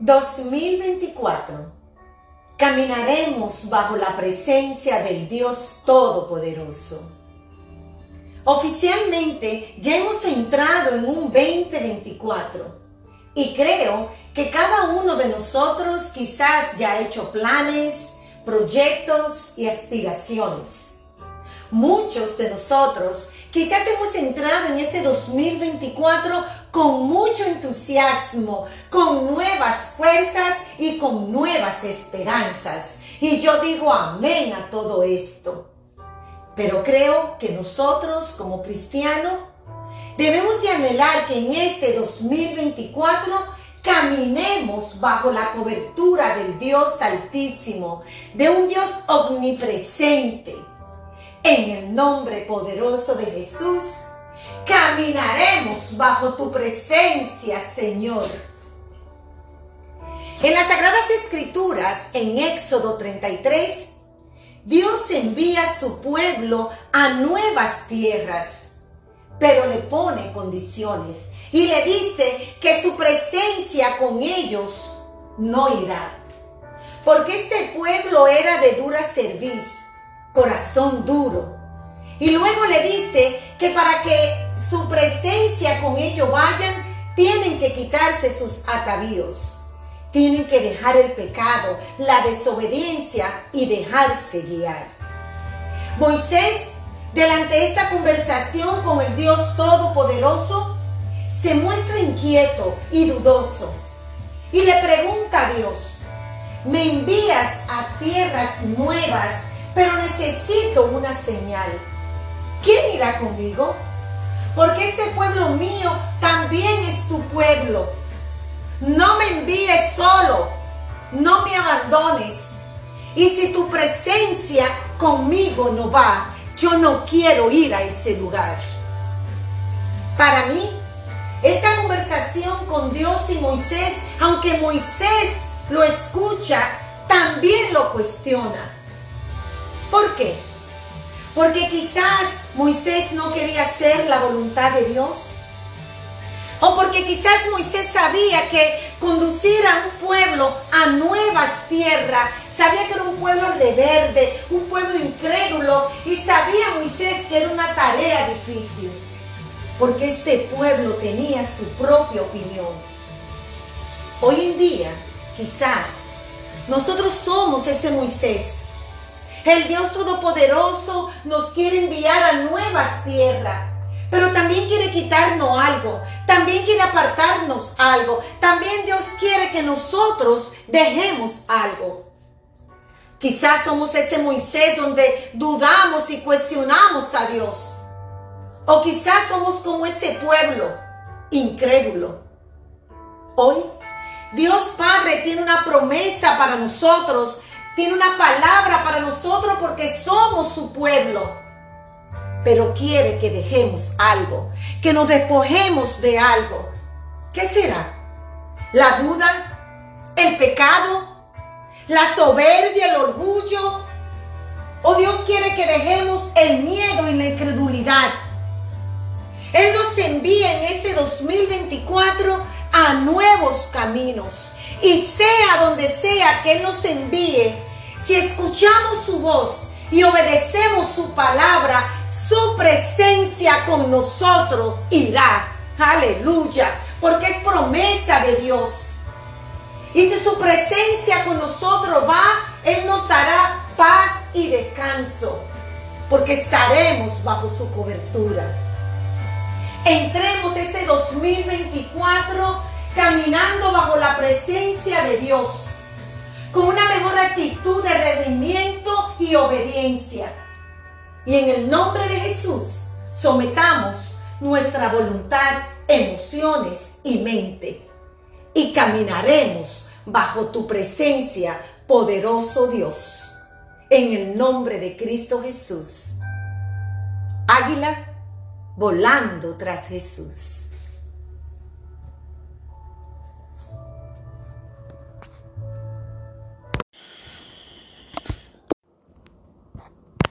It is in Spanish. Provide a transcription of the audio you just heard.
2024. Caminaremos bajo la presencia del Dios Todopoderoso. Oficialmente ya hemos entrado en un 2024 y creo que cada uno de nosotros quizás ya ha hecho planes, proyectos y aspiraciones. Muchos de nosotros quizás hemos entrado en este 2024 con mucho entusiasmo, con nuevas fuerzas y con nuevas esperanzas. Y yo digo amén a todo esto. Pero creo que nosotros como cristianos debemos de anhelar que en este 2024 caminemos bajo la cobertura del Dios Altísimo, de un Dios omnipresente. En el nombre poderoso de Jesús, caminaremos bajo tu presencia, Señor. En las Sagradas Escrituras, en Éxodo 33, Dios envía a su pueblo a nuevas tierras, pero le pone condiciones y le dice que su presencia con ellos no irá. Porque este pueblo era de dura cerviz, corazón duro. Y luego le dice que para que su presencia con ellos vayan, tienen que quitarse sus atavíos. Tienen que dejar el pecado, la desobediencia y dejarse guiar. Moisés, delante de esta conversación con el Dios Todopoderoso, se muestra inquieto y dudoso y le pregunta a Dios, me envías a tierras nuevas, pero necesito una señal. ¿Quién irá conmigo? porque este pueblo mío también es tu pueblo. No me envíes solo, no me abandones. Y si tu presencia conmigo no va, yo no quiero ir a ese lugar. Para mí, esta conversación con Dios y Moisés, aunque Moisés lo escucha, también lo cuestiona. ¿Por qué? Porque quizás Moisés no quería hacer la voluntad de Dios. O porque quizás Moisés sabía que conducir a un pueblo a nuevas tierras, sabía que era un pueblo verde, un pueblo incrédulo, y sabía Moisés que era una tarea difícil, porque este pueblo tenía su propia opinión. Hoy en día, quizás, nosotros somos ese Moisés el Dios Todopoderoso nos quiere enviar a nuevas tierras. Pero también quiere quitarnos algo. También quiere apartarnos algo. También Dios quiere que nosotros dejemos algo. Quizás somos ese Moisés donde dudamos y cuestionamos a Dios. O quizás somos como ese pueblo incrédulo. Hoy Dios Padre tiene una promesa para nosotros tiene una palabra para nosotros porque somos su pueblo. Pero quiere que dejemos algo, que nos despojemos de algo. ¿Qué será? ¿La duda? ¿El pecado? ¿La soberbia? ¿El orgullo? ¿O Dios quiere que dejemos el miedo y la incredulidad? Él nos envía en este 2024 a nuevos caminos. Y sea donde sea que Él nos envíe, si escuchamos su voz y obedecemos su palabra, su presencia con nosotros irá. Aleluya. Porque es promesa de Dios. Y si su presencia con nosotros va, Él nos dará paz y descanso. Porque estaremos bajo su cobertura. Entremos este 2024 caminando bajo la Dios con una mejor actitud de rendimiento y obediencia. Y en el nombre de Jesús, sometamos nuestra voluntad, emociones y mente. Y caminaremos bajo tu presencia, poderoso Dios. En el nombre de Cristo Jesús. Águila volando tras Jesús.